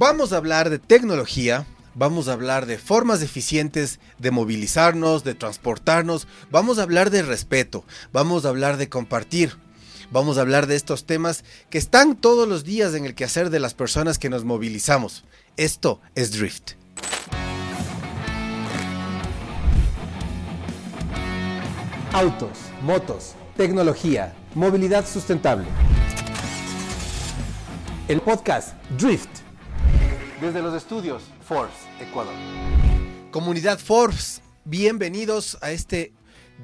Vamos a hablar de tecnología, vamos a hablar de formas eficientes de movilizarnos, de transportarnos, vamos a hablar de respeto, vamos a hablar de compartir. Vamos a hablar de estos temas que están todos los días en el quehacer de las personas que nos movilizamos. Esto es Drift. Autos, motos, tecnología, movilidad sustentable. El podcast Drift. Desde los estudios Forbes, Ecuador. Comunidad Forbes, bienvenidos a este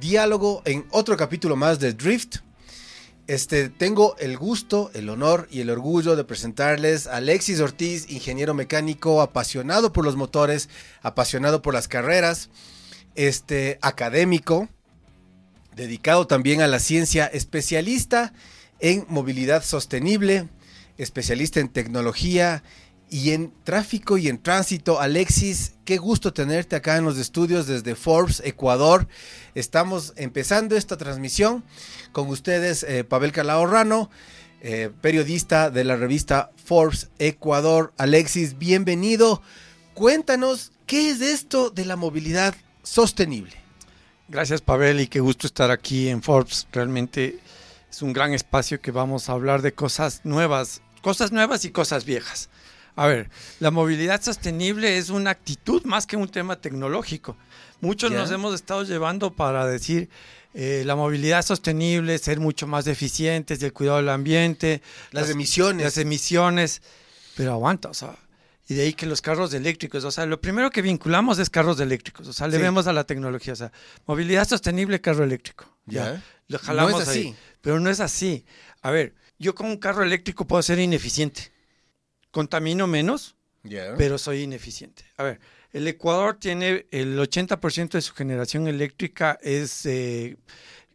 diálogo en otro capítulo más de Drift. Este, tengo el gusto, el honor y el orgullo de presentarles a Alexis Ortiz, ingeniero mecánico, apasionado por los motores, apasionado por las carreras, este, académico, dedicado también a la ciencia, especialista en movilidad sostenible, especialista en tecnología y en tráfico y en tránsito. Alexis, qué gusto tenerte acá en los estudios desde Forbes, Ecuador. Estamos empezando esta transmisión con ustedes, eh, Pavel Calahorrano, eh, periodista de la revista Forbes Ecuador. Alexis, bienvenido. Cuéntanos, ¿qué es esto de la movilidad sostenible? Gracias Pavel y qué gusto estar aquí en Forbes. Realmente es un gran espacio que vamos a hablar de cosas nuevas, cosas nuevas y cosas viejas. A ver, la movilidad sostenible es una actitud más que un tema tecnológico. Muchos nos hemos estado llevando para decir eh, la movilidad sostenible, ser mucho más eficientes, del cuidado del ambiente, las, emisiones. Las emisiones, pero aguanta, o sea, y de ahí que los carros eléctricos, o sea, lo primero que vinculamos es carros eléctricos, o sea, le vemos a la tecnología, o sea, movilidad sostenible, carro eléctrico. Ya. Lo jalamos no es así. pero no es así. A ver, yo con un carro eléctrico puedo ser ineficiente. Contamino menos, pero soy ineficiente. A ver, el Ecuador tiene el 80% de su generación eléctrica es eh,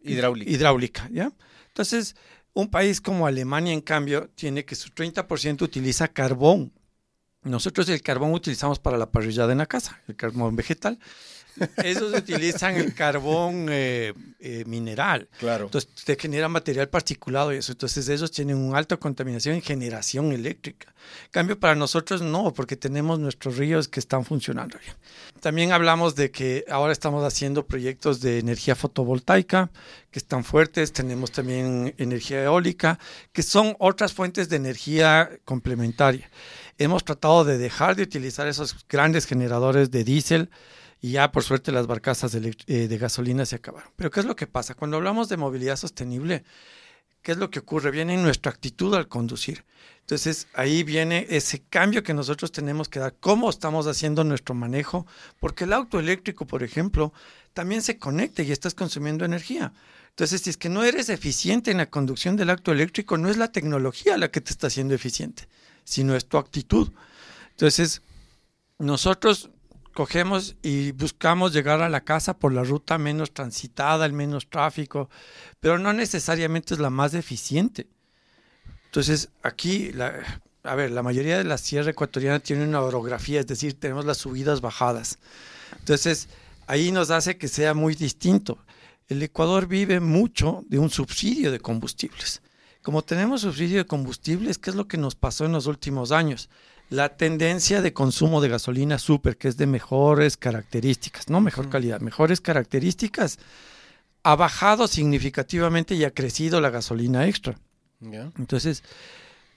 hidráulica. hidráulica, ¿ya? Entonces, un país como Alemania, en cambio, tiene que su 30% utiliza carbón nosotros el carbón utilizamos para la parrillada en la casa, el carbón vegetal. Esos utilizan el carbón eh, eh, mineral. Claro. Entonces, te genera material particulado y eso. Entonces, ellos tienen una alta contaminación en generación eléctrica. cambio, para nosotros no, porque tenemos nuestros ríos que están funcionando bien. También hablamos de que ahora estamos haciendo proyectos de energía fotovoltaica que están fuertes. Tenemos también energía eólica, que son otras fuentes de energía complementaria hemos tratado de dejar de utilizar esos grandes generadores de diésel y ya por suerte las barcazas de, eh, de, gasolina se acabaron. Pero ¿qué es lo que pasa? Cuando hablamos de movilidad sostenible, ¿qué es lo que ocurre? Viene en nuestra actitud al conducir. Entonces ahí viene ese cambio que nosotros tenemos que dar, cómo estamos haciendo nuestro manejo, porque el auto eléctrico, por ejemplo, también se conecta y estás consumiendo energía. Entonces, si es que no eres eficiente en la conducción del auto eléctrico, no es la tecnología la que te está haciendo eficiente sino es tu actitud. Entonces, nosotros cogemos y buscamos llegar a la casa por la ruta menos transitada, el menos tráfico, pero no necesariamente es la más eficiente. Entonces, aquí, a ver, la mayoría de la sierra ecuatoriana tiene una orografía, es decir, tenemos las subidas bajadas. Entonces, ahí nos hace que sea muy distinto. El Ecuador vive mucho de un subsidio de combustibles. Como tenemos subsidio de combustibles, ¿qué es lo que nos pasó en los últimos años? La tendencia de consumo de gasolina super, que es de mejores características, no mejor calidad, mejores características, ha bajado significativamente y ha crecido la gasolina extra. Entonces,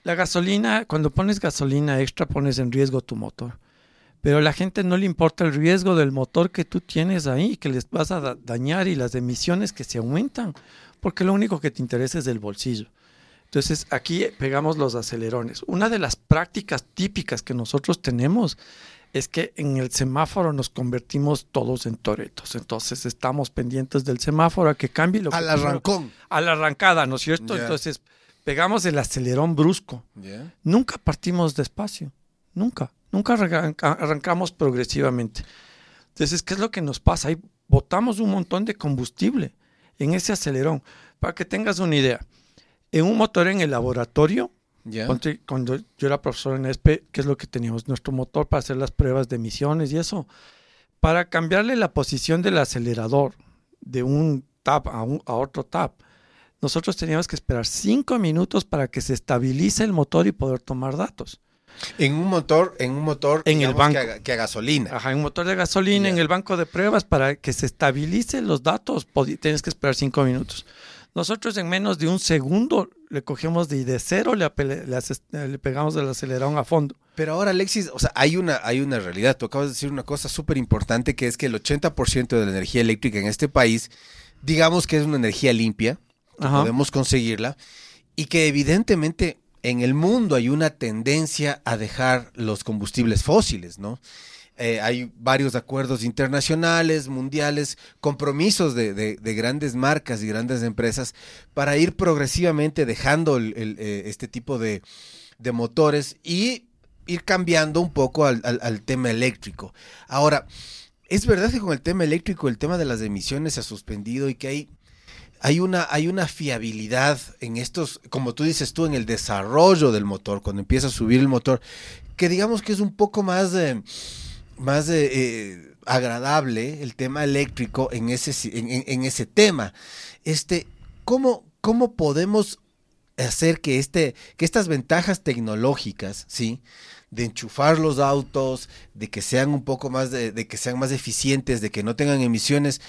la gasolina, cuando pones gasolina extra, pones en riesgo tu motor. Pero a la gente no le importa el riesgo del motor que tú tienes ahí, que les vas a dañar y las emisiones que se aumentan, porque lo único que te interesa es el bolsillo. Entonces aquí pegamos los acelerones. Una de las prácticas típicas que nosotros tenemos es que en el semáforo nos convertimos todos en toretos. Entonces estamos pendientes del semáforo a que cambie lo Al arrancón. A la arrancada, ¿no es cierto? Entonces pegamos el acelerón brusco. Nunca partimos despacio. Nunca. Nunca arrancamos progresivamente. Entonces, ¿qué es lo que nos pasa? Ahí botamos un montón de combustible en ese acelerón. Para que tengas una idea en un motor en el laboratorio, cuando yo era profesor en ESPE, ¿qué es lo que teníamos? Nuestro motor para hacer las pruebas de emisiones y eso. Para cambiarle la posición del acelerador de un tap a, a otro tap, nosotros teníamos que esperar cinco minutos para que se estabilice el motor y poder tomar datos. En un motor, en un motor en el banco. Que, a, que a gasolina. Ajá, en un motor de gasolina, en el banco de pruebas, para que se estabilicen los datos, tienes que esperar cinco minutos. Nosotros en menos de un segundo le cogemos de, de cero, le, le, le pegamos del acelerón a fondo. Pero ahora, Alexis, o sea, hay una, hay una realidad. Tú acabas de decir una cosa súper importante, que es que el 80% de la energía eléctrica en este país, digamos que es una energía limpia, podemos conseguirla, y que evidentemente en el mundo hay una tendencia a dejar los combustibles fósiles, ¿no? Eh, hay varios acuerdos internacionales, mundiales, compromisos de, de, grandes marcas y grandes empresas para ir progresivamente dejando el, eh, este tipo de, de, motores y ir cambiando un poco al, al, tema eléctrico. Ahora, es verdad que con el tema eléctrico el tema de las emisiones se ha suspendido y que hay hay una, hay una fiabilidad en estos, como tú dices tú, en el desarrollo del motor, cuando empieza a subir el motor, que digamos que es un poco más, más eh, agradable el tema eléctrico en ese, en, ese tema. Este, ¿cómo, ¿Cómo podemos hacer que, este, que estas ventajas tecnológicas, ¿sí? de enchufar los autos, de que sean un poco más, de, que sean más eficientes, de que no tengan emisiones.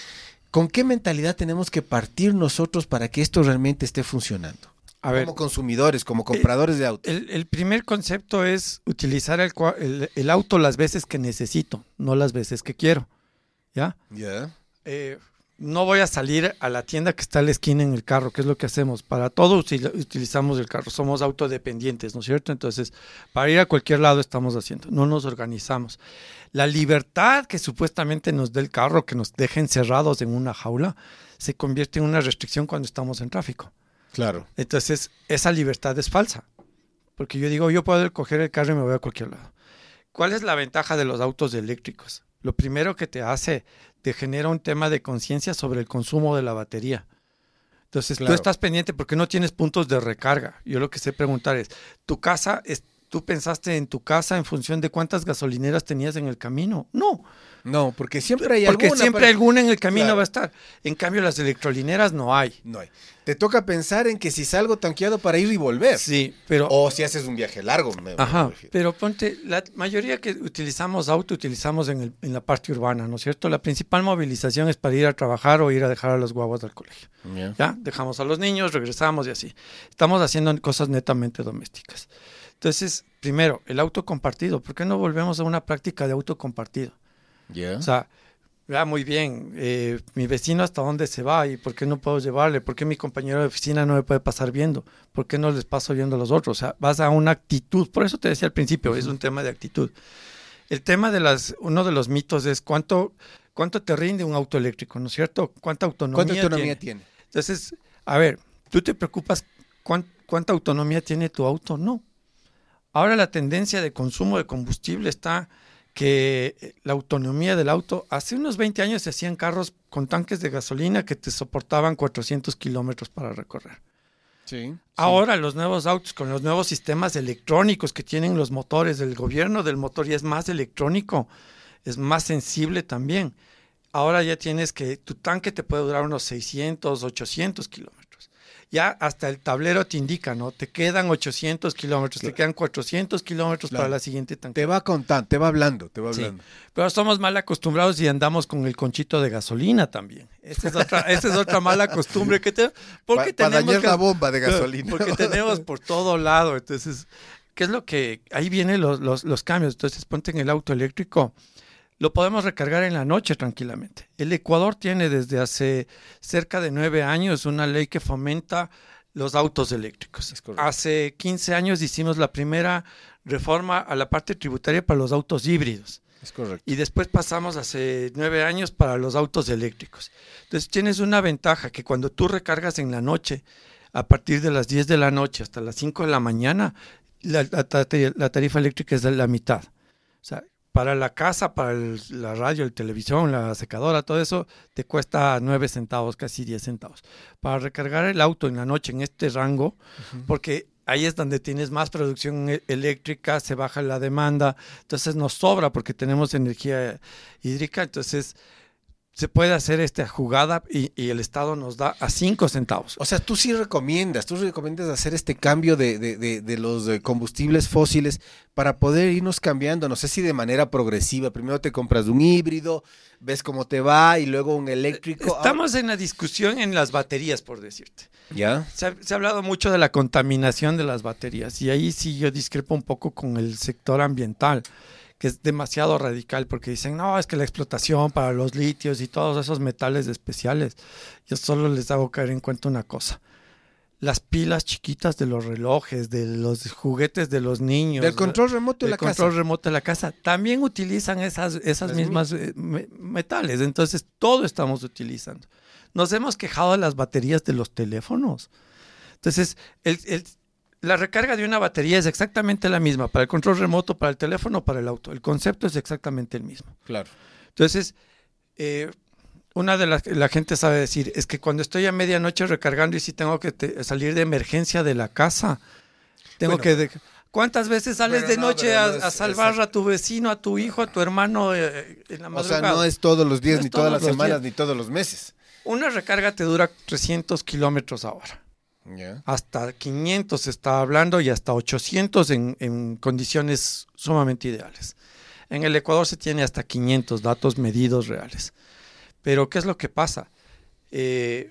¿Con qué mentalidad tenemos que partir nosotros para que esto realmente esté funcionando? Como consumidores, como compradores de autos. El, primer concepto es utilizar el, auto las veces que necesito, no las veces que quiero. ¿Ya? Ya. Eh, no voy a salir a la tienda que está a la esquina en el carro, que es lo que hacemos. Para todo utilizamos el carro, somos autodependientes, ¿no es cierto? Entonces, para ir a cualquier lado estamos haciendo, no nos organizamos. La libertad que supuestamente nos dé el carro, que nos deje encerrados en una jaula, se convierte en una restricción cuando estamos en tráfico. Claro. Entonces, esa libertad es falsa. Porque yo digo, yo puedo coger el carro y me voy a cualquier lado. ¿Cuál es la ventaja de los autos eléctricos? Lo primero que te hace, te genera un tema de conciencia sobre el consumo de la batería. Entonces, tú estás pendiente porque no tienes puntos de recarga. Yo lo que sé preguntar es, ¿tu casa, es, tú pensaste en tu casa en función de cuántas gasolineras tenías en el camino? No. No, porque siempre hay porque alguna. siempre alguna en el camino va a estar. En cambio, las electrolineras no hay. No hay. Te toca pensar en que si salgo tanqueado para ir y volver. Sí, pero. O si haces un viaje largo. Me, Ajá. pero ponte, la mayoría que utilizamos auto utilizamos en, el, en la parte urbana, ¿no es cierto? La principal movilización es para ir a trabajar o ir a dejar a los guaguas del colegio. Ya, dejamos a los niños, regresamos y así. Estamos haciendo cosas netamente domésticas. Entonces, primero, el auto compartido. ¿Por qué no volvemos a una práctica de auto compartido? O sea, ya muy bien, eh, mi vecino hasta dónde se va y por qué no puedo llevarle, por qué mi compañero de oficina no me puede pasar viendo, por qué no les paso viendo a los otros. O sea, vas a una actitud, por eso te decía al principio, es un tema de actitud. El tema de las, uno de los mitos es cuánto, cuánto te rinde un auto eléctrico, ¿no es cierto? ¿Cuánta autonomía, ¿Cuánta autonomía tiene? Entonces, a ver, ¿tú te preocupas cuánta autonomía tiene tu auto? No. Ahora la tendencia de consumo de combustible está que eh, la autonomía del auto, hace unos 20 años se hacían carros con tanques de gasolina que te soportaban 400 kilómetros para recorrer. Sí, Ahora los nuevos autos con los nuevos sistemas electrónicos que tienen los motores, del gobierno del motor ya es más electrónico, es más sensible también. Ahora ya tienes que tu tanque te puede durar unos 600, 800 kilómetros ya hasta el tablero te indica, ¿no? Te quedan 800 kilómetros, te quedan 400 kilómetros para la siguiente tanque. Te va contando, te va hablando, te va hablando. Pero somos mal acostumbrados y andamos con el conchito de gasolina también. Esa es otra, esa es otra mala costumbre que te... Porque tenemos la bomba de gasolina. Porque tenemos por todo lado, entonces... ¿Qué es lo que...? Ahí vienen los, los, los cambios. Entonces, ponte en el auto eléctrico lo podemos recargar en la noche tranquilamente. El Ecuador tiene desde hace cerca de nueve años una ley que fomenta los autos eléctricos. Hace 15 años hicimos la primera reforma a la parte tributaria para los autos híbridos. Es correcto. Y después pasamos hace nueve años para los autos eléctricos. Entonces tienes una ventaja que cuando tú recargas en la noche, a partir de las 10 de la noche hasta las 5 de la mañana, la, la tarifa eléctrica es de la mitad. O sea, para la casa, para la radio, el televisión, la secadora, todo eso, te cuesta 9 centavos, casi 10 centavos. Para recargar el auto en la noche en este rango, porque ahí es donde tienes más producción e-, eléctrica, se baja la demanda, entonces nos sobra porque tenemos energía hídrica, entonces se puede hacer esta jugada y, y el Estado nos da a 5 centavos. O sea, tú sí recomiendas, tú recomiendas hacer este cambio de, de- de- de los combustibles fósiles para poder irnos cambiando, no sé si de manera progresiva. Primero te compras un híbrido, ves cómo te va y luego un eléctrico. Estamos en la discusión en las baterías, por decirte. ¿Ya? Se ha, se ha hablado mucho de la contaminación de las baterías y ahí sí yo discrepo un poco con el sector ambiental, que es demasiado radical porque dicen, no, es que la explotación para los litios y todos esos metales especiales, yo solo les hago caer en cuenta una cosa. Las pilas chiquitas de los relojes, de los juguetes de los niños. Del control remoto de del la control casa. remoto de la casa, también utilizan esas, esas mismas eh, me- metales. Entonces, todo estamos utilizando. Nos hemos quejado de las baterías de los teléfonos. Entonces, el- el- la recarga de una batería es exactamente la misma para el control remoto, para el teléfono, para el auto. El concepto es exactamente el mismo. Claro. Entonces, eh, una de las que la gente sabe decir es que cuando estoy a medianoche recargando y si tengo que te- salir de emergencia de la casa, tengo Bueno. que... de- ¿Cuántas veces sales de no, noche a, no es- a salvar exacto. a tu vecino, a tu hijo, a tu hermano eh, en la O madrugada? sea, no es todos los días, No ni todas las semanas, días. ni todos los meses. Una recarga te dura 300 kilómetros a Hasta 500 se está hablando y hasta 800 en, en condiciones sumamente ideales. En el Ecuador se tiene hasta 500 datos medidos reales. Pero ¿qué es lo que pasa? Eh,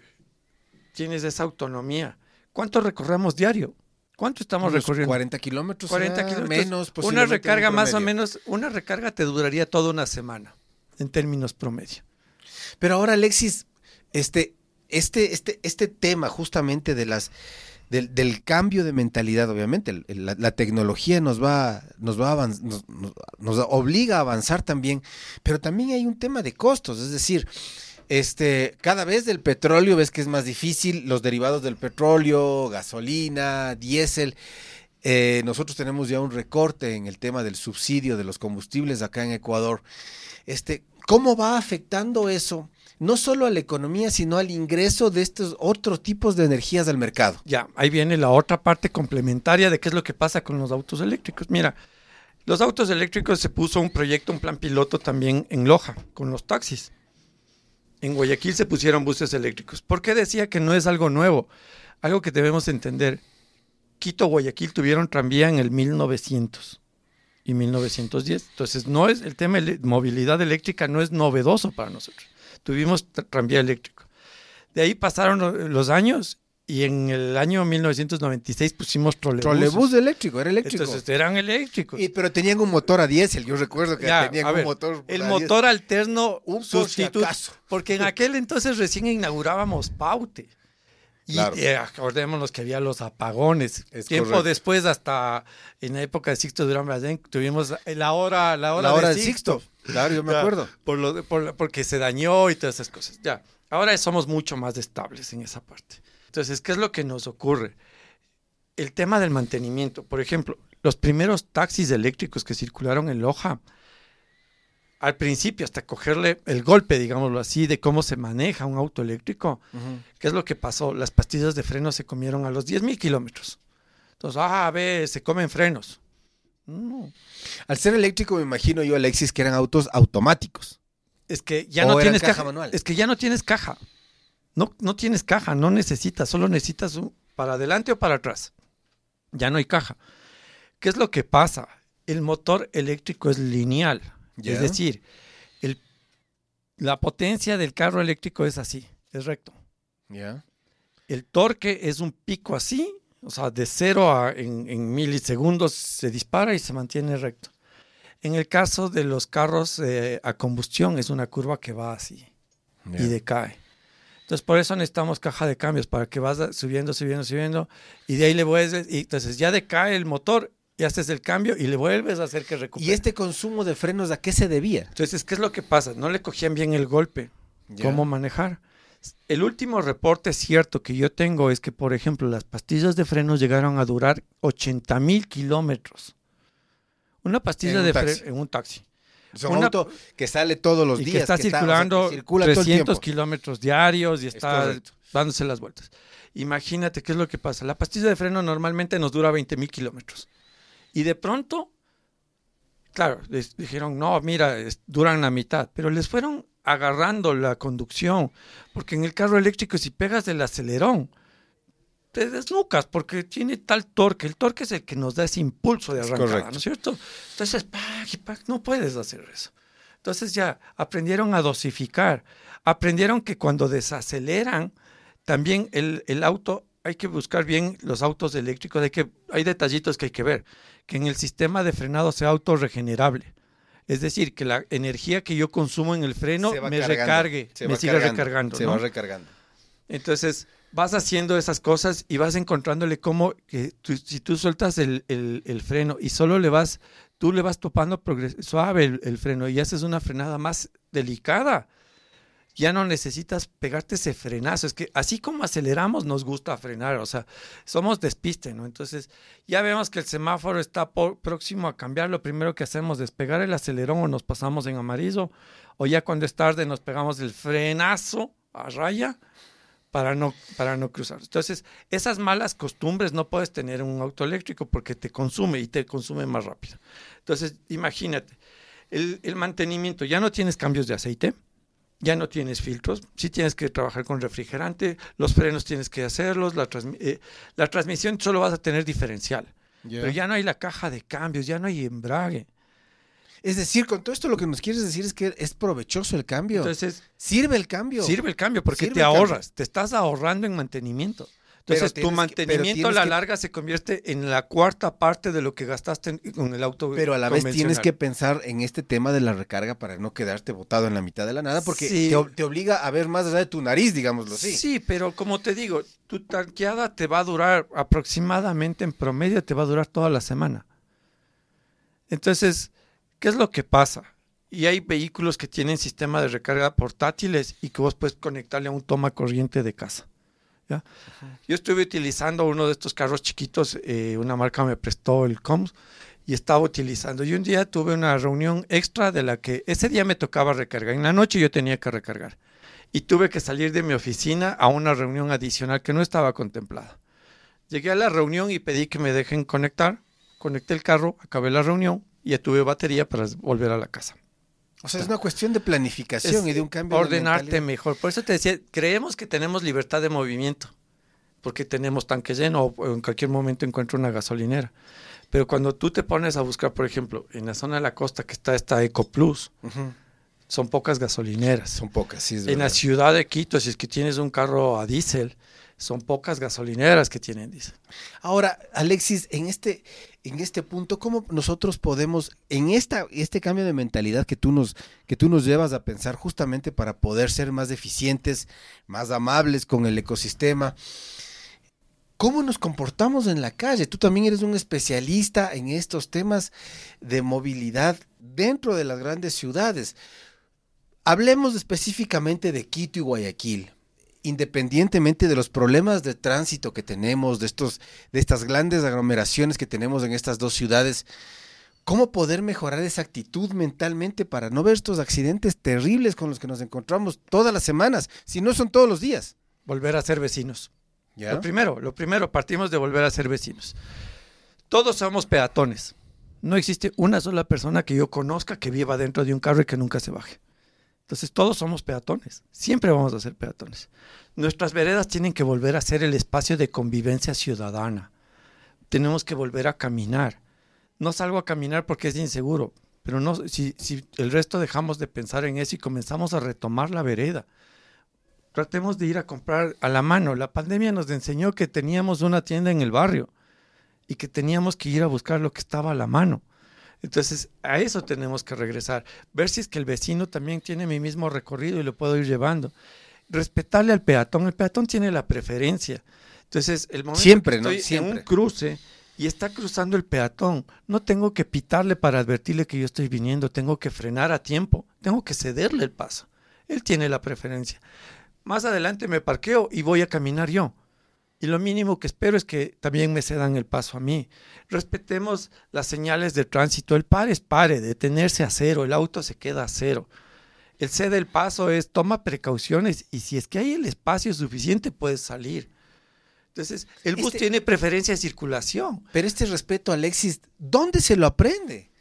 tienes esa autonomía. ¿Cuánto recorremos diario? ¿Cuánto estamos Unos recorriendo? 40 kilómetros. 40 ah, kilómetros. Menos, Una recarga más o menos, una recarga te duraría toda una semana en términos promedio. Pero ahora, Alexis, este, este, este, este tema justamente de las del, del cambio de mentalidad, obviamente, la, tecnología nos va, nos va a nos obliga a avanzar también, pero también hay un tema de costos, es decir, este, cada vez del petróleo ves que es más difícil, los derivados del petróleo, gasolina, diésel. eh, nosotros tenemos ya un recorte en el tema del subsidio de los combustibles acá en Ecuador. Este, ¿Cómo va afectando eso? No solo a la economía, sino al ingreso de estos otros tipos de energías al mercado. Ya, ahí viene la otra parte complementaria de qué es lo que pasa con los autos eléctricos. Mira, los autos eléctricos se puso un proyecto, un plan piloto también en Loja, con los taxis. En Guayaquil se pusieron buses eléctricos. ¿Por qué decía que no es algo nuevo? Algo que debemos entender. Quito, Guayaquil tuvieron tranvía en el 1900 y 1910. Entonces, no es el tema de movilidad eléctrica no es novedoso para nosotros. Tuvimos tra- tranvía eléctrico. De ahí pasaron lo- los años y en el año 1996 pusimos trolebuses. Trolebús eléctrico, era eléctrico. Entonces eran eléctricos. Y- pero tenían un motor a diésel, yo recuerdo que Ya, tenían un ver, motor. el a motor alterno Un por si sustituto. Porque en aquel entonces recién inaugurábamos Paute. Y Claro. eh, acordémonos que había los apagones. Es Tiempo correcto. después, hasta en la época de Sixto Durán Brazén, tuvimos la hora, la hora, La hora de del Sixto. Sixto. Claro, yo me Ya, acuerdo. Por lo de- por porque se dañó y todas esas cosas. Ya. Ahora somos mucho más estables en esa parte. Entonces, ¿qué es lo que nos ocurre? El tema del mantenimiento. Por ejemplo, los primeros taxis eléctricos que circularon en Loja, al principio, hasta cogerle el golpe, digámoslo así, de cómo se maneja un auto eléctrico, ¿qué es lo que pasó? Las pastillas de freno se comieron a los 10.000 kilómetros. Entonces, ah, ve, se comen frenos. No, Al ser eléctrico, me imagino yo, Alexis, que eran autos automáticos. Es que ya ¿O no tienes caja caja. manual? Es que ya no tienes caja. No, no tienes caja, no necesitas, solo necesitas un, para adelante o para atrás. Ya no hay caja. ¿Qué es lo que pasa? El motor eléctrico es lineal. Es decir, el, la potencia del carro eléctrico es así, es recto. ¿Ya? El torque es un pico así, o sea, de cero a en, en milisegundos se dispara y se mantiene recto. En el caso de los carros eh, a combustión es una curva que va así y decae. Entonces, por eso necesitamos caja de cambios, para que vas subiendo, subiendo, subiendo, y de ahí le vuelves, y entonces ya decae el motor, y haces el cambio y le vuelves a hacer que recupere. ¿Y este consumo de frenos a qué se debía? Entonces, ¿qué es lo que pasa? No le cogían bien el golpe. Ya. ¿Cómo manejar? El último reporte cierto que yo tengo es que, por ejemplo, las pastillas de frenos llegaron a durar 80 mil kilómetros. Una pastilla un de freno en un taxi. Es un Una- auto que sale todos los y días. que está o sea, circulando que circula todo el 300 tiempo. kilómetros diarios y está dándose las vueltas. Imagínate qué es lo que pasa. La pastilla de freno normalmente nos dura 20 mil kilómetros. Y de pronto, claro, les dijeron, no, mira, duran la mitad, pero les fueron agarrando la conducción, porque en el carro eléctrico si pegas el acelerón, te desnucas porque tiene tal torque. El torque es el que nos da ese impulso de arrancada, ¿no es cierto? Entonces, no puedes hacer eso. Entonces ya aprendieron a dosificar, aprendieron que cuando desaceleran, también el, el auto, hay que buscar bien los autos eléctricos, hay, que, hay detallitos que hay que ver, que en el sistema de frenado sea autorregenerable. Es decir, que la energía que yo consumo en el freno me recargue, me siga recargando. Se va recargando. Entonces, vas haciendo esas cosas y vas encontrándole cómo, que si tú sueltas el, freno y solo le vas, tú le vas topando suave el, freno y haces una frenada más delicada, ya no necesitas pegarte ese frenazo. Es que así como aceleramos, nos gusta frenar, o sea, somos despiste, ¿no? Entonces, ya vemos que el semáforo está próximo a cambiar. Lo primero que hacemos es pegar el acelerón o nos pasamos en amarillo, o ya cuando es tarde nos pegamos el frenazo a raya para no, para no cruzar. Entonces, esas malas costumbres no puedes tener en un auto eléctrico porque te consume y te consume más rápido. Entonces, imagínate, el mantenimiento, ya no tienes cambios de aceite ya no tienes filtros, sí tienes que trabajar con refrigerante, los frenos tienes que hacerlos, la, eh, la transmisión solo vas a tener diferencial, pero ya no hay la caja de cambios, ya no hay embrague. Es decir, con todo esto lo que nos quieres decir es que es provechoso el cambio. Entonces, sirve el cambio. Sirve el cambio porque te ahorras, te estás ahorrando en mantenimiento. Entonces, tu mantenimiento a la larga se convierte en la cuarta parte de lo que gastaste con el auto. Pero a la vez tienes que pensar en este tema de la recarga para no quedarte botado en la mitad de la nada, porque te, obliga a ver más allá de tu nariz, digámoslo así. Sí, pero como te digo, tu tanqueada te va a durar aproximadamente en promedio, te va a durar toda la semana. Entonces, ¿qué es lo que pasa? Y hay vehículos que tienen sistema de recarga portátiles y que vos puedes conectarle a un toma corriente de casa. Yo estuve utilizando uno de estos carros chiquitos, eh, una marca me prestó el COMS y estaba utilizando. Y un día tuve una reunión extra de la que ese día me tocaba recargar. En la noche yo tenía que recargar. Y tuve que salir de mi oficina a una reunión adicional que no estaba contemplada. Llegué a la reunión y pedí que me dejen conectar. Conecté el carro, acabé la reunión y ya tuve batería para volver a la casa. O sea, es una cuestión de planificación y de un cambio. Ordenarte mejor. Por eso te decía, creemos que tenemos libertad de movimiento, porque tenemos tanque lleno o en cualquier momento encuentro una gasolinera. Pero cuando tú te pones a buscar, por ejemplo, en la zona de la costa que está esta Eco Plus, son pocas gasolineras. Son pocas, sí. en la ciudad de Quito, si es que tienes un carro a diésel, son pocas gasolineras que tienen diésel. Ahora, Alexis, en este, en este punto, ¿cómo nosotros podemos, en esta, este cambio de mentalidad que tú, nos, que tú nos llevas a pensar justamente para poder ser más eficientes, más amables con el ecosistema, ¿Cómo nos comportamos en la calle? Tú también eres un especialista en estos temas de movilidad dentro de las grandes ciudades. Hablemos específicamente de Quito y Guayaquil independientemente de los problemas de tránsito que tenemos, de, estos, de estas grandes aglomeraciones que tenemos en estas dos ciudades, ¿cómo poder mejorar esa actitud mentalmente para no ver estos accidentes terribles con los que nos encontramos todas las semanas, si no son todos los días? Volver a ser vecinos. Lo primero, lo primero, partimos de volver a ser vecinos. Todos somos peatones. No existe una sola persona que yo conozca que viva dentro de un carro y que nunca se baje. Entonces todos somos peatones, siempre vamos a ser peatones. Nuestras veredas tienen que volver a ser el espacio de convivencia ciudadana. Tenemos que volver a caminar. No salgo a caminar porque es inseguro, pero no, si, si el resto dejamos de pensar en eso y comenzamos a retomar la vereda, tratemos de ir a comprar a la mano. La pandemia nos enseñó que teníamos una tienda en el barrio y que teníamos que ir a buscar lo que estaba a la mano. Entonces, a eso tenemos que regresar. Ver si es que el vecino también tiene mi mismo recorrido y lo puedo ir llevando. Respetarle al peatón. El peatón tiene la preferencia. Entonces, el momento Siempre, que estoy en un cruce y está cruzando el peatón, no tengo que pitarle para advertirle que yo estoy viniendo. Tengo que frenar a tiempo. Tengo que cederle el paso. Él tiene la preferencia. Más adelante me parqueo y voy a caminar yo. Y lo mínimo que espero es que también me cedan el paso a mí. Respetemos las señales de tránsito. El pare es pare, detenerse a cero, el auto se queda a cero. El cede el paso es toma precauciones y si es que hay el espacio suficiente puedes salir. Entonces, el bus este tiene preferencia de circulación. Pero este respeto, Alexis, ¿dónde se lo aprende?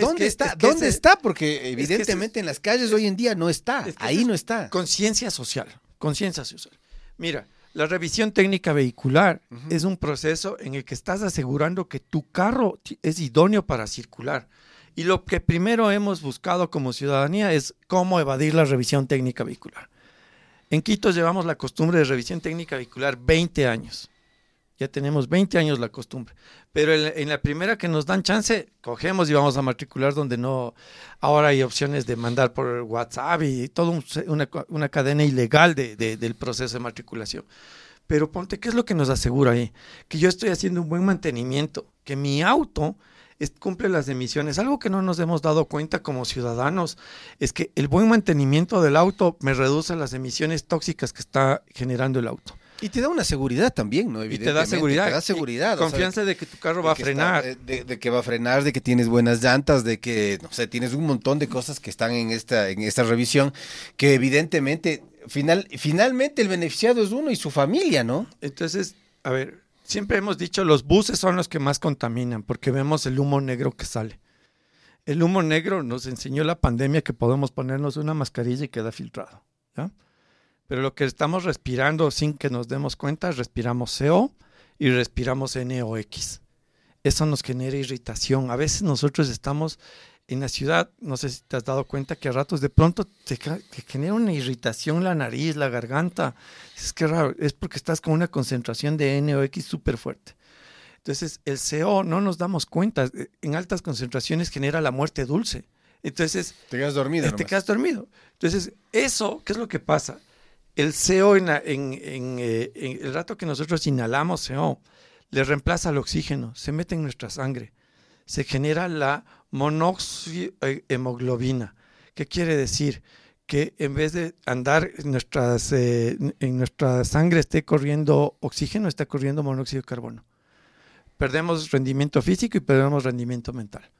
¿Dónde está? ¿Dónde está? Porque evidentemente en las calles hoy en día no está. Ahí no está. Conciencia social. Conciencia social. Mira, la revisión técnica vehicular es un proceso en el que estás asegurando que tu carro es idóneo para circular. Y lo que primero hemos buscado como ciudadanía es cómo evadir la revisión técnica vehicular. En Quito llevamos la costumbre de revisión técnica vehicular 20 años. Ya tenemos 20 años la costumbre. Pero en, la primera que nos dan chance, cogemos y vamos a matricular donde no. Ahora hay opciones de mandar por WhatsApp y toda una, cadena ilegal de, del proceso de matriculación. Pero ponte, ¿qué es lo que nos asegura ahí? Que yo estoy haciendo un buen mantenimiento, que mi auto cumple las emisiones. Algo que no nos hemos dado cuenta como ciudadanos es que el buen mantenimiento del auto me reduce las emisiones tóxicas que está generando el auto. Y te da una seguridad también, ¿no? Y te da seguridad. Te da seguridad. confianza de que tu carro va a frenar. de, que va a frenar, de que tienes buenas llantas, de que, no sé, tienes un montón de cosas que están en esta, en esta revisión que evidentemente, final, finalmente el beneficiado es uno y su familia, ¿no? Entonces, a ver, siempre hemos dicho los buses son los que más contaminan porque vemos el humo negro que sale. El humo negro nos enseñó la pandemia que podemos ponernos una mascarilla y queda filtrado. ¿ya? Pero lo que estamos respirando sin que nos demos cuenta, respiramos CO y respiramos NOx. Eso nos genera irritación. A veces nosotros estamos en la ciudad, no sé si te has dado cuenta que a ratos de pronto te, genera una irritación la nariz, la garganta. Es que raro, es porque estás con una concentración de NOx súper fuerte. Entonces, el CO no nos damos cuenta. En altas concentraciones genera la muerte dulce. Entonces. Te quedas dormido. Te quedas dormido. Entonces, eso, ¿qué es lo que pasa? El CO en, eh, en, el rato que nosotros inhalamos CO, le reemplaza el oxígeno, se mete en nuestra sangre, se genera la monoxiemoglobina. ¿Qué quiere decir? Que en vez de andar en, nuestras, eh, en nuestra sangre esté corriendo oxígeno, está corriendo monóxido de carbono. Perdemos rendimiento físico y perdemos rendimiento mental.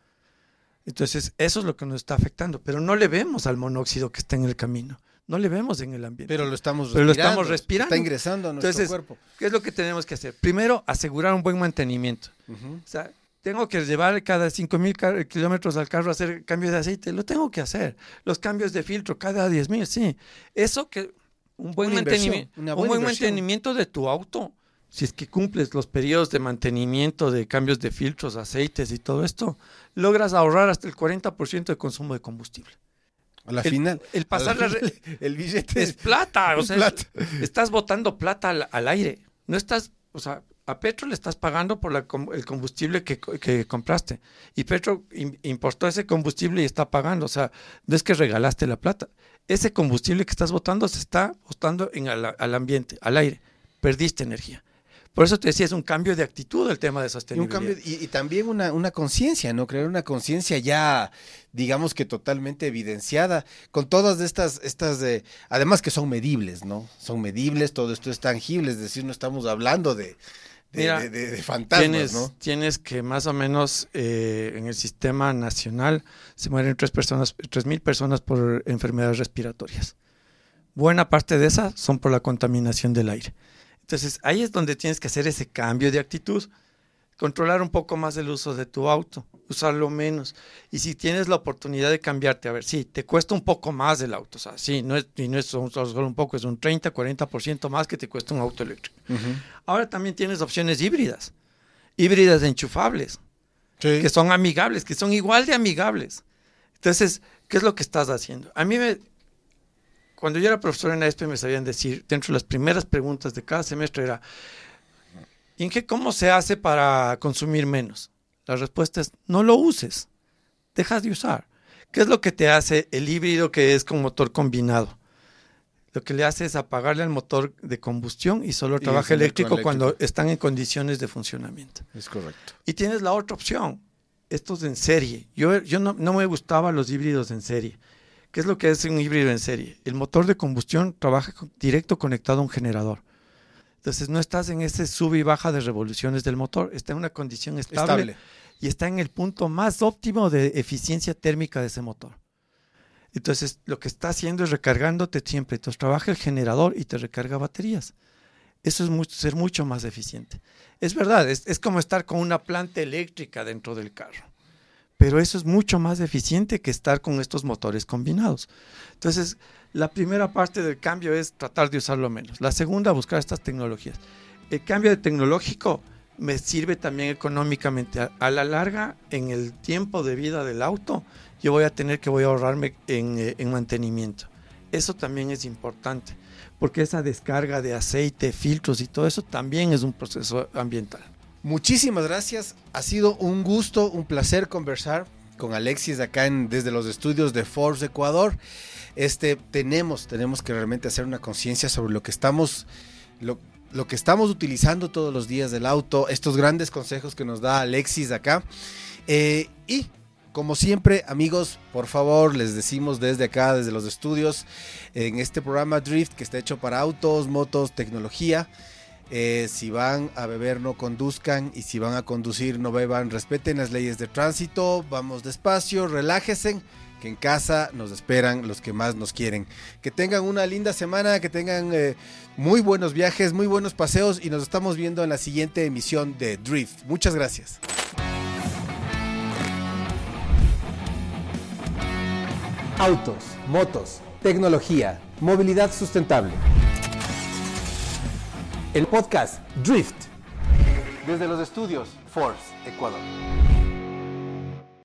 Entonces, eso es lo que nos está afectando, pero no le vemos al monóxido que está en el camino. No le vemos en el ambiente. Pero lo estamos respirando. Pero lo estamos respirando. Está ingresando a nuestro Entonces, cuerpo. ¿Qué es lo que tenemos que hacer? Primero, asegurar un buen mantenimiento. O sea, tengo que llevar cada 5.000 kilómetros al carro a hacer cambio de aceite. Lo tengo que hacer. Los cambios de filtro cada 10.000, sí. Eso que un buen, mantenimiento, un buen mantenimiento de tu auto, si es que cumples los periodos de mantenimiento de cambios de filtros, aceites y todo esto, logras ahorrar hasta el 40% de consumo de combustible. A la final. El pasar el billete es plata. O sea, estás botando plata al, aire. No estás, o sea, a Petro le estás pagando por el combustible que, compraste. Y Petro importó ese combustible y está pagando. O sea, no es que regalaste la plata. Ese combustible que estás botando se está botando en al ambiente, al aire. Perdiste energía. Por eso te decía, es un cambio de actitud el tema de sostenibilidad. Y, un cambio, y, también una, una conciencia, ¿no? Crear una conciencia ya, digamos que totalmente evidenciada, con todas estas, estas de, además que son medibles, ¿no? Son medibles, todo esto es tangible, es decir, no estamos hablando de, de, fantasmas, tienes, ¿no? Tienes que más o menos eh, en el sistema nacional se mueren tres personas, tres mil personas por enfermedades respiratorias. Buena parte de esas son por la contaminación del aire. Entonces ahí es donde tienes que hacer ese cambio de actitud, controlar un poco más el uso de tu auto, usarlo menos. Y si tienes la oportunidad de cambiarte, a ver, sí, te cuesta un poco más el auto, o sea, sí, no es, y no es solo un poco, es un 30, 40% más que te cuesta un auto eléctrico. Ahora también tienes opciones híbridas, híbridas enchufables, que son amigables, que son igual de amigables. Entonces, ¿qué es lo que estás haciendo? A mí me, cuando yo era profesor en la ESPE me sabían decir, dentro de las primeras preguntas de cada semestre era, ¿y en qué cómo se hace para consumir menos? La respuesta es, no lo uses, dejas de usar. ¿Qué es lo que te hace el híbrido que es con motor combinado? Lo que le hace es apagarle al motor de combustión y solo trabaja eléctrico, cuando están en condiciones de funcionamiento. Es correcto. Y tienes la otra opción, estos en serie. Yo, yo no, no me gustaban los híbridos en serie ¿Qué es lo que es un híbrido en serie? El motor de combustión trabaja directo conectado a un generador. Entonces no estás en ese sub y baja de revoluciones del motor, está en una condición estable, y está en el punto más óptimo de eficiencia térmica de ese motor. Entonces lo que está haciendo es recargándote siempre. Entonces trabaja el generador y te recarga baterías. Eso es ser mucho más eficiente. Es verdad, es como estar con una planta eléctrica dentro del carro pero eso es mucho más eficiente que estar con estos motores combinados. Entonces, la primera parte del cambio es tratar de usarlo menos. La segunda, buscar estas tecnologías. El cambio tecnológico me sirve también económicamente. A, la larga, en el tiempo de vida del auto, yo voy a tener que voy a ahorrarme eh, en mantenimiento. Eso también es importante, porque esa descarga de aceite, filtros y todo eso también es un proceso ambiental. Muchísimas gracias. Ha sido un gusto, un placer conversar con Alexis acá en, desde los estudios de Forbes Ecuador. Este, tenemos, tenemos que realmente hacer una conciencia sobre lo que estamos, lo, que estamos utilizando todos los días del auto, estos grandes consejos que nos da Alexis acá. Eh, y como siempre, amigos, por favor, les decimos desde acá, desde los estudios, en este programa Drift que está hecho para autos, motos, tecnología. Eh, si van a beber, no conduzcan. Y si van a conducir, no beban. Respeten las leyes de tránsito. Vamos despacio, relájense. Que en casa nos esperan los que más nos quieren. Que tengan una linda semana, que tengan eh, muy buenos viajes, muy buenos paseos. Y nos estamos viendo en la siguiente emisión de Drift. Muchas gracias. Autos, motos, tecnología, movilidad sustentable el podcast Drift desde los estudios Force, Ecuador.